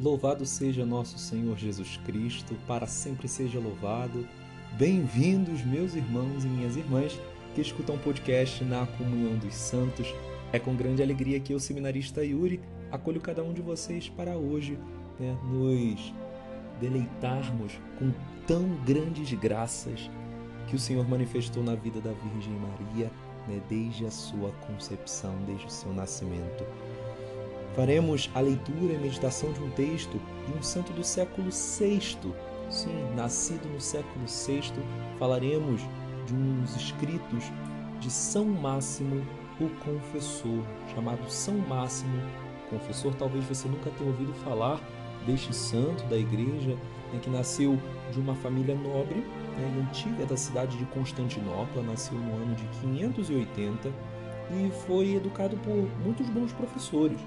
Louvado seja nosso Senhor Jesus Cristo, para sempre seja louvado. Bem-vindos, meus irmãos e minhas irmãs que escutam o podcast na Comunhão dos Santos. É com grande alegria que eu, seminarista Yuri, acolho cada um de vocês para hoje né, nos deleitarmos com tão grandes graças que o Senhor manifestou na vida da Virgem Maria né, desde a sua concepção, desde o seu nascimento. Faremos a leitura e meditação de um texto de um santo do século VI. Sim, nascido no século VI, falaremos de uns escritos de São Máximo, o Confessor, chamado São Máximo Confessor. Talvez você nunca tenha ouvido falar deste santo da igreja, né, que nasceu de uma família nobre né, antiga da cidade de Constantinopla, nasceu no ano de 580 e foi educado por muitos bons professores.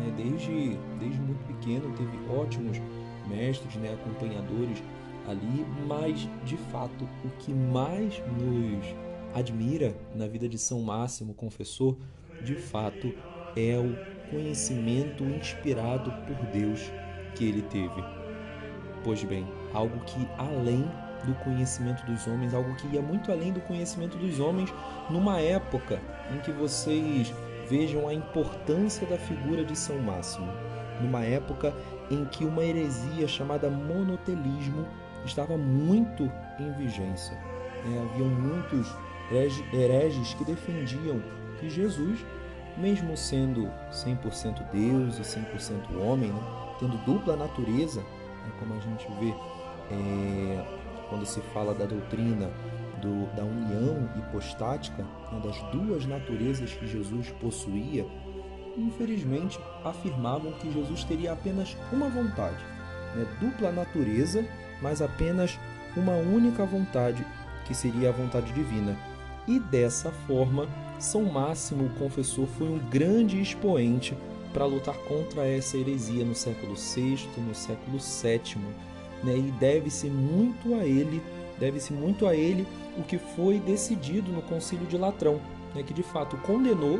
Né? Desde, desde muito pequeno teve ótimos mestres, né, acompanhadores ali, mas de fato o que mais nos admira na vida de São Máximo, confessor, de fato é o conhecimento inspirado por Deus que ele teve. Pois bem, algo que além do conhecimento dos homens, algo que ia muito além do conhecimento dos homens, numa época em que vocês vejam a importância da figura de São Máximo, numa época em que uma heresia chamada monotelismo estava muito em vigência. É, muitos hereges que defendiam que Jesus, mesmo sendo 100% Deus e 100% homem, né, tendo dupla natureza, né, como a gente vê é, quando se fala da doutrina do, da união hipostática, né, das duas naturezas que Jesus possuía, infelizmente afirmavam que Jesus teria apenas uma vontade, né, dupla natureza, mas apenas uma única vontade, que seria a vontade divina. E dessa forma, São Máximo, o confessor, foi um grande expoente para lutar contra essa heresia no século VI, no século VII, né? e deve-se muito a ele deve-se muito a ele o que foi decidido no Concílio de Latrão, né, que de fato condenou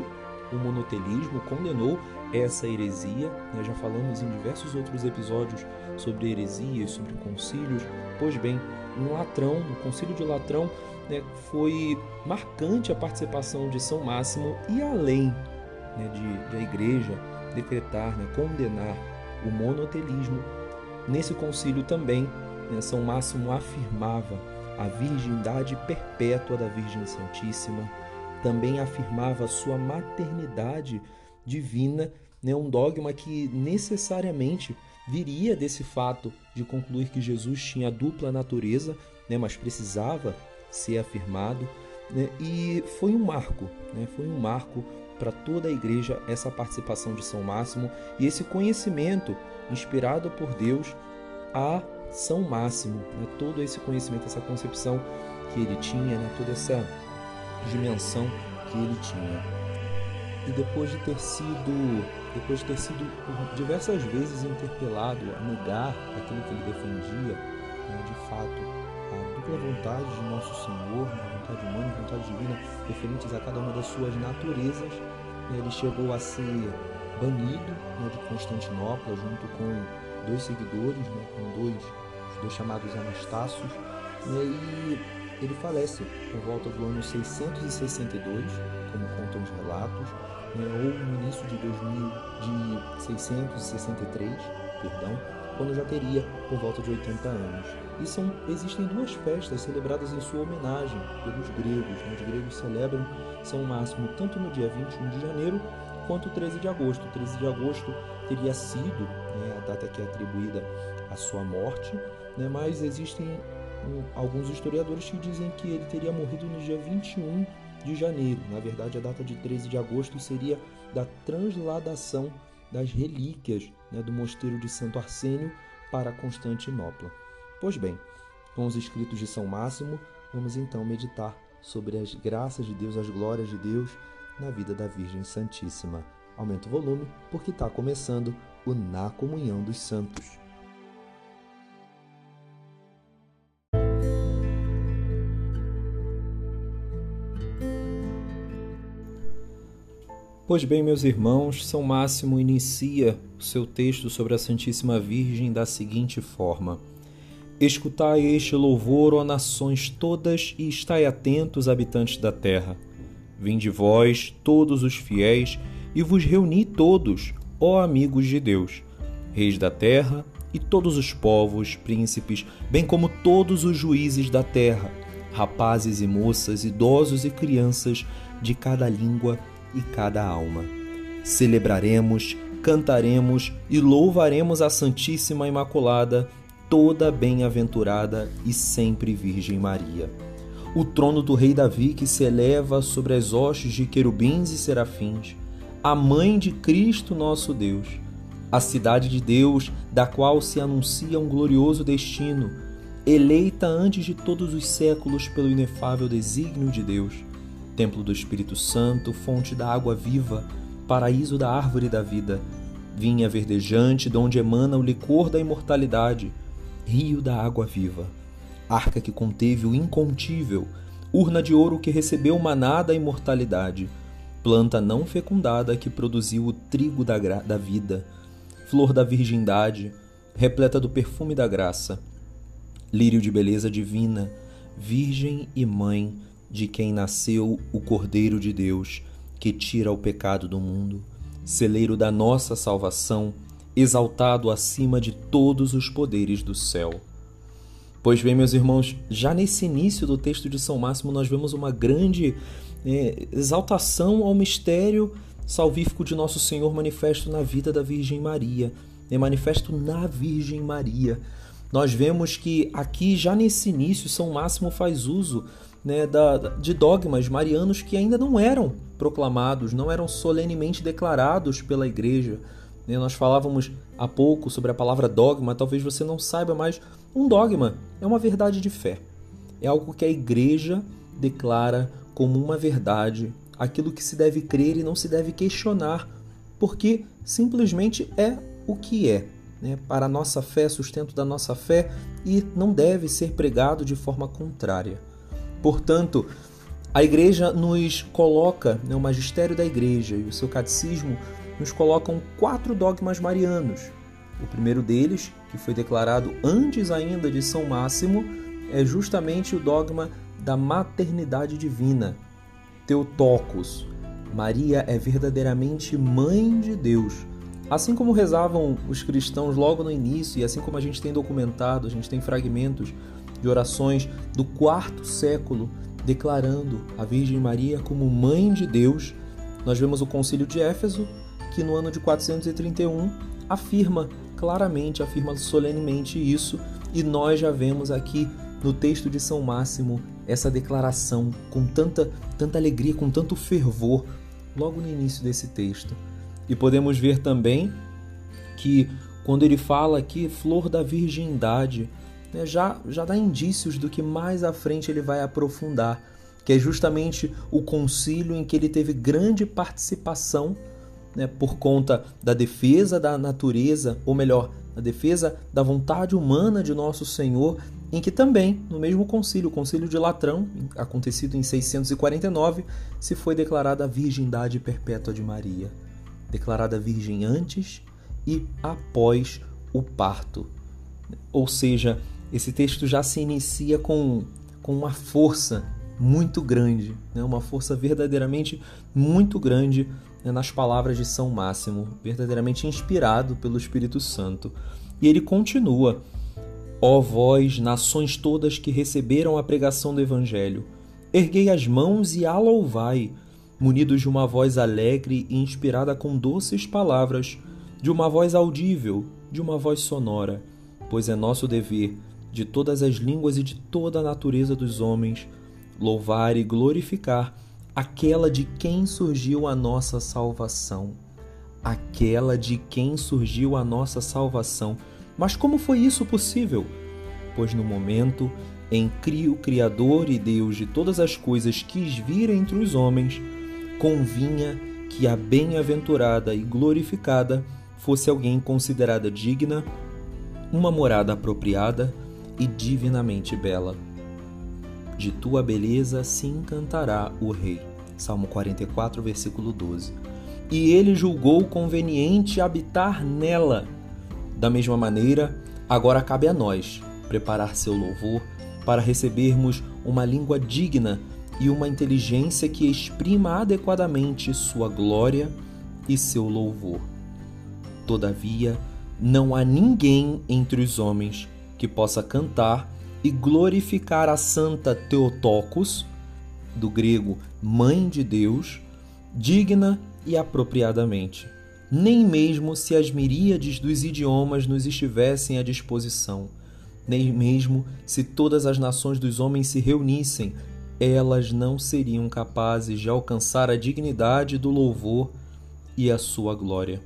o monotelismo, condenou essa heresia. Né, já falamos em diversos outros episódios sobre heresias, sobre concílios. Pois bem, em Latrão, no Concílio de Latrão, né, foi marcante a participação de São Máximo e além né, de, de, a Igreja decretar, né, condenar o monotelismo, nesse concílio também né, São Máximo afirmava a virgindade perpétua da Virgem Santíssima, também afirmava sua maternidade divina, né, um dogma que necessariamente viria desse fato de concluir que Jesus tinha dupla natureza, né, mas precisava ser afirmado, né, e foi um marco, né, foi um marco para toda a igreja essa participação de São Máximo e esse conhecimento inspirado por Deus a são Máximo, né? todo esse conhecimento, essa concepção que ele tinha, né? toda essa dimensão que ele tinha. E depois de ter sido, depois de ter sido diversas vezes interpelado a negar aquilo que ele defendia, né? de fato, a dupla vontade de nosso Senhor, a vontade humana e a vontade divina, referentes a cada uma das suas naturezas, né? ele chegou a ser banido né, de Constantinopla junto com dois seguidores, né, com dois dois chamados Anastácios, né, e ele falece por volta do ano 662, como contam os relatos, né, ou no início de, 2000, de 663, perdão, quando já teria por volta de 80 anos. E são, existem duas festas celebradas em sua homenagem pelos gregos. Né? Os gregos celebram São Máximo tanto no dia 21 de janeiro quanto 13 de agosto. 13 de agosto teria sido né, a data que é atribuída à sua morte, né? mas existem um, alguns historiadores que dizem que ele teria morrido no dia 21 de janeiro. Na verdade, a data de 13 de agosto seria da transladação das relíquias né, do mosteiro de Santo Arsênio para Constantinopla. Pois bem, com os escritos de São Máximo, vamos então meditar sobre as graças de Deus, as glórias de Deus na vida da Virgem Santíssima. Aumenta o volume porque está começando o Na Comunhão dos Santos. Pois bem, meus irmãos, São Máximo inicia o seu texto sobre a Santíssima Virgem da seguinte forma: Escutai este louvor, ó nações todas, e estai atentos, habitantes da terra. Vinde vós, todos os fiéis, e vos reuni todos, ó amigos de Deus, reis da terra, e todos os povos, príncipes, bem como todos os juízes da terra, rapazes e moças, idosos e crianças, de cada língua e cada alma. Celebraremos, cantaremos e louvaremos a Santíssima Imaculada, toda bem-aventurada e sempre Virgem Maria. O trono do rei Davi que se eleva sobre as hostes de querubins e serafins, a mãe de Cristo nosso Deus, a cidade de Deus, da qual se anuncia um glorioso destino, eleita antes de todos os séculos pelo inefável desígnio de Deus templo do Espírito Santo, fonte da água viva, paraíso da árvore da vida, vinha verdejante de onde emana o licor da imortalidade, rio da água viva, arca que conteve o incontível, urna de ouro que recebeu maná da imortalidade, planta não fecundada que produziu o trigo da, da vida, flor da virgindade, repleta do perfume da graça, lírio de beleza divina, virgem e mãe, de quem nasceu o Cordeiro de Deus, que tira o pecado do mundo, celeiro da nossa salvação, exaltado acima de todos os poderes do céu. Pois bem, meus irmãos, já nesse início do texto de São Máximo, nós vemos uma grande é, exaltação ao mistério salvífico de Nosso Senhor manifesto na vida da Virgem Maria, é manifesto na Virgem Maria. Nós vemos que aqui, já nesse início, São Máximo faz uso né, da, de dogmas marianos que ainda não eram proclamados, não eram solenemente declarados pela igreja. Né, nós falávamos há pouco sobre a palavra dogma, talvez você não saiba, mas um dogma é uma verdade de fé. É algo que a igreja declara como uma verdade, aquilo que se deve crer e não se deve questionar, porque simplesmente é o que é. Né? Para a nossa fé, sustento da nossa fé, e não deve ser pregado de forma contrária. Portanto, a igreja nos coloca, né, o magistério da igreja e o seu catecismo nos colocam quatro dogmas marianos. O primeiro deles, que foi declarado antes ainda de São Máximo, é justamente o dogma da maternidade divina. Teotocos. Maria é verdadeiramente mãe de Deus. Assim como rezavam os cristãos logo no início, e assim como a gente tem documentado, a gente tem fragmentos de orações do quarto século declarando a Virgem Maria como Mãe de Deus, nós vemos o Concílio de Éfeso, que no ano de 431 afirma claramente, afirma solenemente isso, e nós já vemos aqui no texto de São Máximo essa declaração com tanta, tanta alegria, com tanto fervor, logo no início desse texto. E podemos ver também que quando ele fala aqui flor da virgindade, né, já, já dá indícios do que mais à frente ele vai aprofundar, que é justamente o concílio em que ele teve grande participação né, por conta da defesa da natureza, ou melhor, da defesa da vontade humana de nosso Senhor, em que também, no mesmo concílio, o concílio de Latrão, acontecido em 649, se foi declarada a virgindade perpétua de Maria, declarada virgem antes e após o parto. Ou seja, esse texto já se inicia com, com uma força muito grande, né? uma força verdadeiramente muito grande né? nas palavras de São Máximo, verdadeiramente inspirado pelo Espírito Santo. E ele continua: Ó vós, nações todas que receberam a pregação do Evangelho, erguei as mãos e a louvai, munidos de uma voz alegre e inspirada com doces palavras, de uma voz audível, de uma voz sonora, pois é nosso dever de todas as línguas e de toda a natureza dos homens, louvar e glorificar aquela de quem surgiu a nossa salvação. Aquela de quem surgiu a nossa salvação. Mas como foi isso possível? Pois no momento em que o Criador e Deus de todas as coisas quis vir entre os homens, convinha que a bem-aventurada e glorificada fosse alguém considerada digna, uma morada apropriada, e divinamente bela. De tua beleza se encantará o rei. Salmo 44, versículo 12. e ele julgou conveniente habitar nela. Da mesma maneira, agora cabe a nós preparar seu louvor para recebermos uma língua digna e uma inteligência que exprima adequadamente sua glória e seu louvor. Todavia, não há ninguém entre os homens que possa cantar e glorificar a santa Theotokos, do grego Mãe de Deus, digna e apropriadamente, nem mesmo se as miríades dos idiomas nos estivessem à disposição, nem mesmo se todas as nações dos homens se reunissem, elas não seriam capazes de alcançar a dignidade do louvor e a sua glória.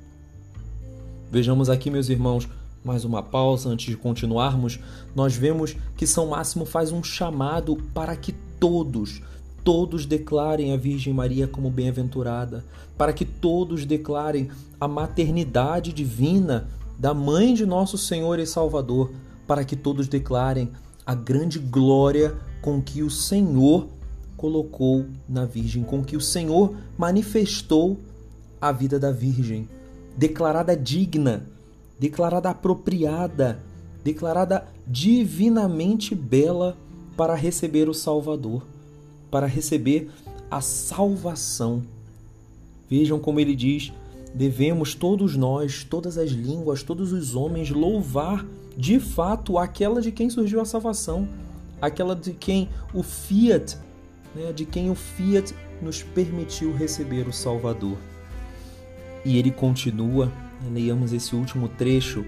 Vejamos aqui, meus irmãos, mais uma pausa antes de continuarmos. Nós vemos que São Máximo faz um chamado para que todos, todos declarem a Virgem Maria como bem-aventurada, para que todos declarem a maternidade divina da mãe de nosso Senhor e Salvador, para que todos declarem a grande glória com que o Senhor colocou na Virgem, com que o Senhor manifestou a vida da Virgem, declarada digna, declarada apropriada, declarada divinamente bela para receber o Salvador, para receber a salvação. Vejam como ele diz: devemos todos nós, todas as línguas, todos os homens louvar de fato aquela de quem surgiu a salvação, aquela de quem o Fiat, né, de quem o Fiat nos permitiu receber o Salvador. E ele continua, né, leiamos esse último trecho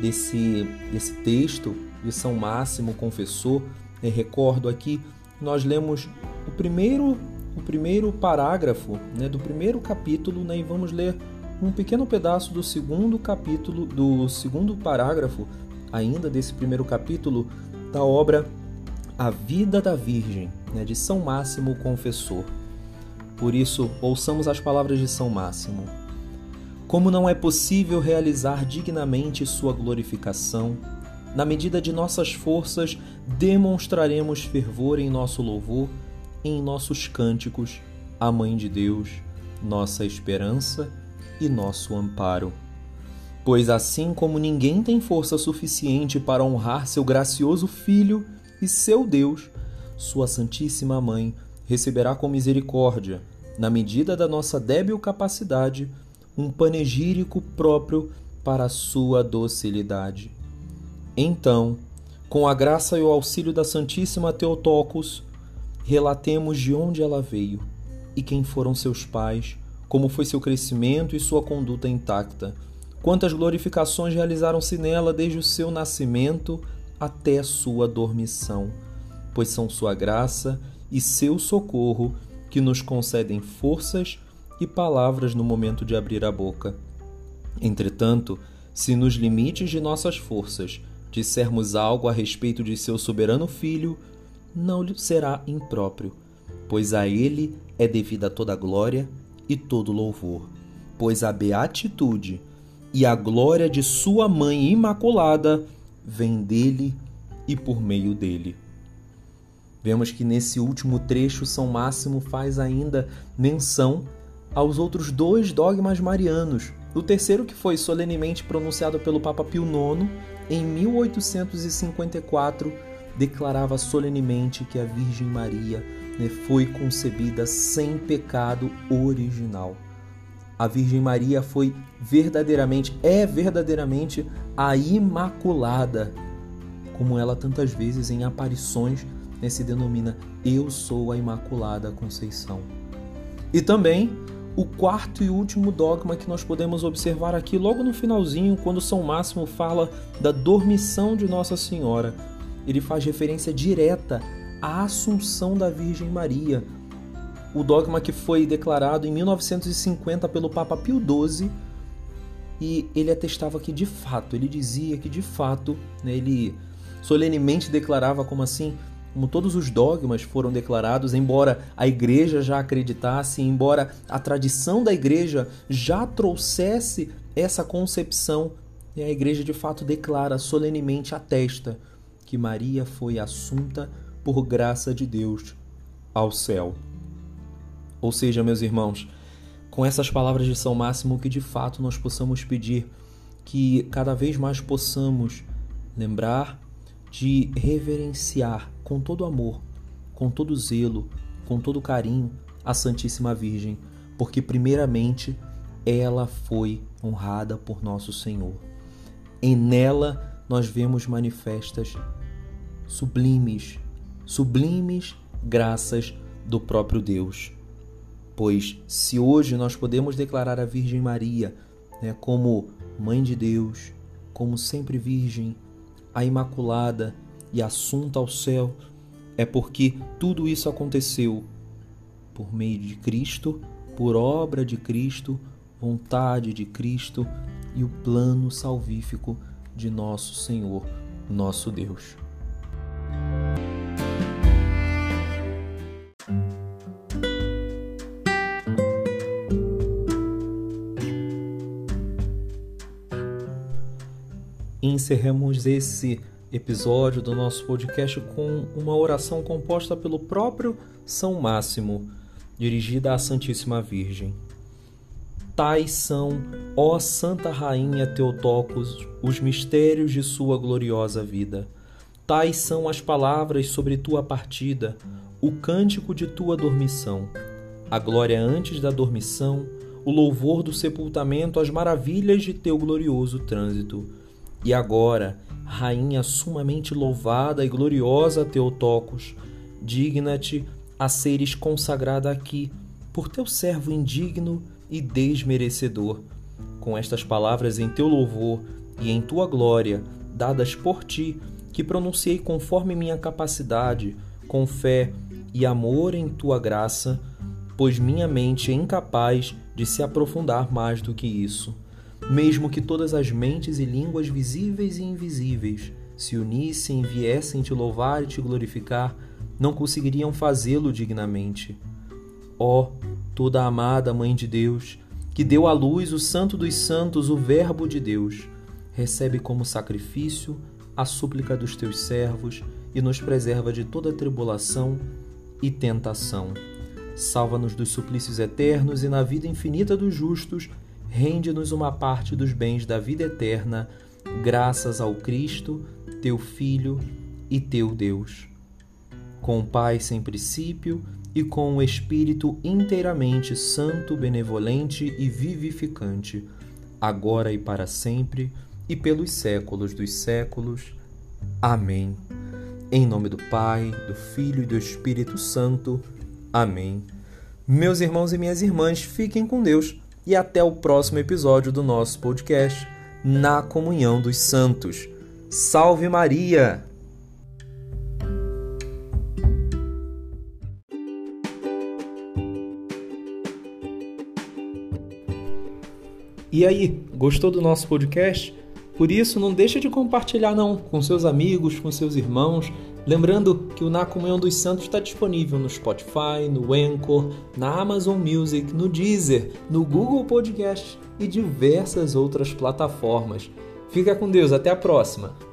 desse, desse texto de São Máximo Confessor. Né, recordo aqui, nós lemos o primeiro, o primeiro parágrafo né, do primeiro capítulo né, e vamos ler um pequeno pedaço do segundo capítulo, do segundo parágrafo, ainda desse primeiro capítulo, da obra A Vida da Virgem, né, de São Máximo Confessor. Por isso, ouçamos as palavras de São Máximo. Como não é possível realizar dignamente sua glorificação, na medida de nossas forças, demonstraremos fervor em nosso louvor, em nossos cânticos, à Mãe de Deus, nossa esperança e nosso amparo. Pois assim como ninguém tem força suficiente para honrar seu gracioso Filho e seu Deus, sua Santíssima Mãe receberá com misericórdia, na medida da nossa débil capacidade, um panegírico próprio para a sua docilidade. Então, com a graça e o auxílio da Santíssima Teotocos, relatemos de onde ela veio e quem foram seus pais, como foi seu crescimento e sua conduta intacta, quantas glorificações realizaram-se nela desde o seu nascimento até sua dormição, pois são sua graça e seu socorro que nos concedem forças e palavras no momento de abrir a boca. Entretanto, se nos limites de nossas forças dissermos algo a respeito de seu soberano Filho, não lhe será impróprio, pois a ele é devida toda a glória e todo louvor, pois a beatitude e a glória de sua mãe imaculada vem dele e por meio dele. Vemos que nesse último trecho São Máximo faz ainda menção aos outros dois dogmas marianos. O terceiro, que foi solenemente pronunciado pelo Papa Pio IX em 1854, declarava solenemente que a Virgem Maria né, foi concebida sem pecado original. A Virgem Maria foi verdadeiramente, é verdadeiramente a Imaculada, como ela tantas vezes em aparições né, se denomina Eu sou a Imaculada Conceição. E também o quarto e último dogma que nós podemos observar aqui logo no finalzinho, quando São Máximo fala da dormição de Nossa Senhora. Ele faz referência direta à Assunção da Virgem Maria, o dogma que foi declarado em 1950 pelo Papa Pio XII, e ele atestava que de fato, ele dizia que de fato, né, ele solenemente declarava como assim, como todos os dogmas foram declarados, embora a igreja já acreditasse, embora a tradição da igreja já trouxesse essa concepção, e a igreja de fato declara solenemente, atesta que Maria foi assunta por graça de Deus ao céu. Ou seja, meus irmãos, com essas palavras de São Máximo que de fato nós possamos pedir que cada vez mais possamos lembrar de reverenciar com todo amor, com todo zelo, com todo carinho a Santíssima Virgem, porque primeiramente ela foi honrada por nosso Senhor. Em nela nós vemos manifestas sublimes, sublimes graças do próprio Deus. Pois se hoje nós podemos declarar a Virgem Maria né, como Mãe de Deus, como sempre Virgem, a Imaculada e assunta ao céu, é porque tudo isso aconteceu por meio de Cristo, por obra de Cristo, vontade de Cristo e o plano salvífico de nosso Senhor, nosso Deus. encerramos esse episódio do nosso podcast com uma oração composta pelo próprio São Máximo, dirigida à Santíssima Virgem. Tais são, ó Santa Rainha Teotocos, os mistérios de sua gloriosa vida. Tais são as palavras sobre tua partida, o cântico de tua dormição, a glória antes da dormição, o louvor do sepultamento, as maravilhas de teu glorioso trânsito e agora, Rainha sumamente louvada e gloriosa Teotocos, digna-te a seres consagrada aqui por teu servo indigno e desmerecedor. Com estas palavras em teu louvor e em tua glória, dadas por ti, que pronunciei conforme minha capacidade, com fé e amor em tua graça, pois minha mente é incapaz de se aprofundar mais do que isso mesmo que todas as mentes e línguas visíveis e invisíveis se unissem e viessem te louvar e te glorificar, não conseguiriam fazê-lo dignamente. Ó, oh, toda amada Mãe de Deus, que deu à luz o Santo dos Santos, o Verbo de Deus, recebe como sacrifício a súplica dos teus servos e nos preserva de toda tribulação e tentação. Salva-nos dos suplícios eternos e na vida infinita dos justos rende-nos uma parte dos bens da vida eterna, graças ao Cristo, teu Filho e teu Deus. Com o Pai sem princípio e com o Espírito inteiramente santo, benevolente e vivificante, agora e para sempre, e pelos séculos dos séculos. Amém. Em nome do Pai, do Filho e do Espírito Santo. Amém. Meus irmãos e minhas irmãs, fiquem com Deus e até o próximo episódio do nosso podcast Na Comunhão dos Santos. Salve Maria! E aí, gostou do nosso podcast? Por isso, não deixe de compartilhar não com seus amigos, com seus irmãos. Lembrando que o Na Comunhão dos Santos está disponível no Spotify, no Anchor, na Amazon Music, no Deezer, no Google Podcast e diversas outras plataformas. Fica com Deus, até a próxima!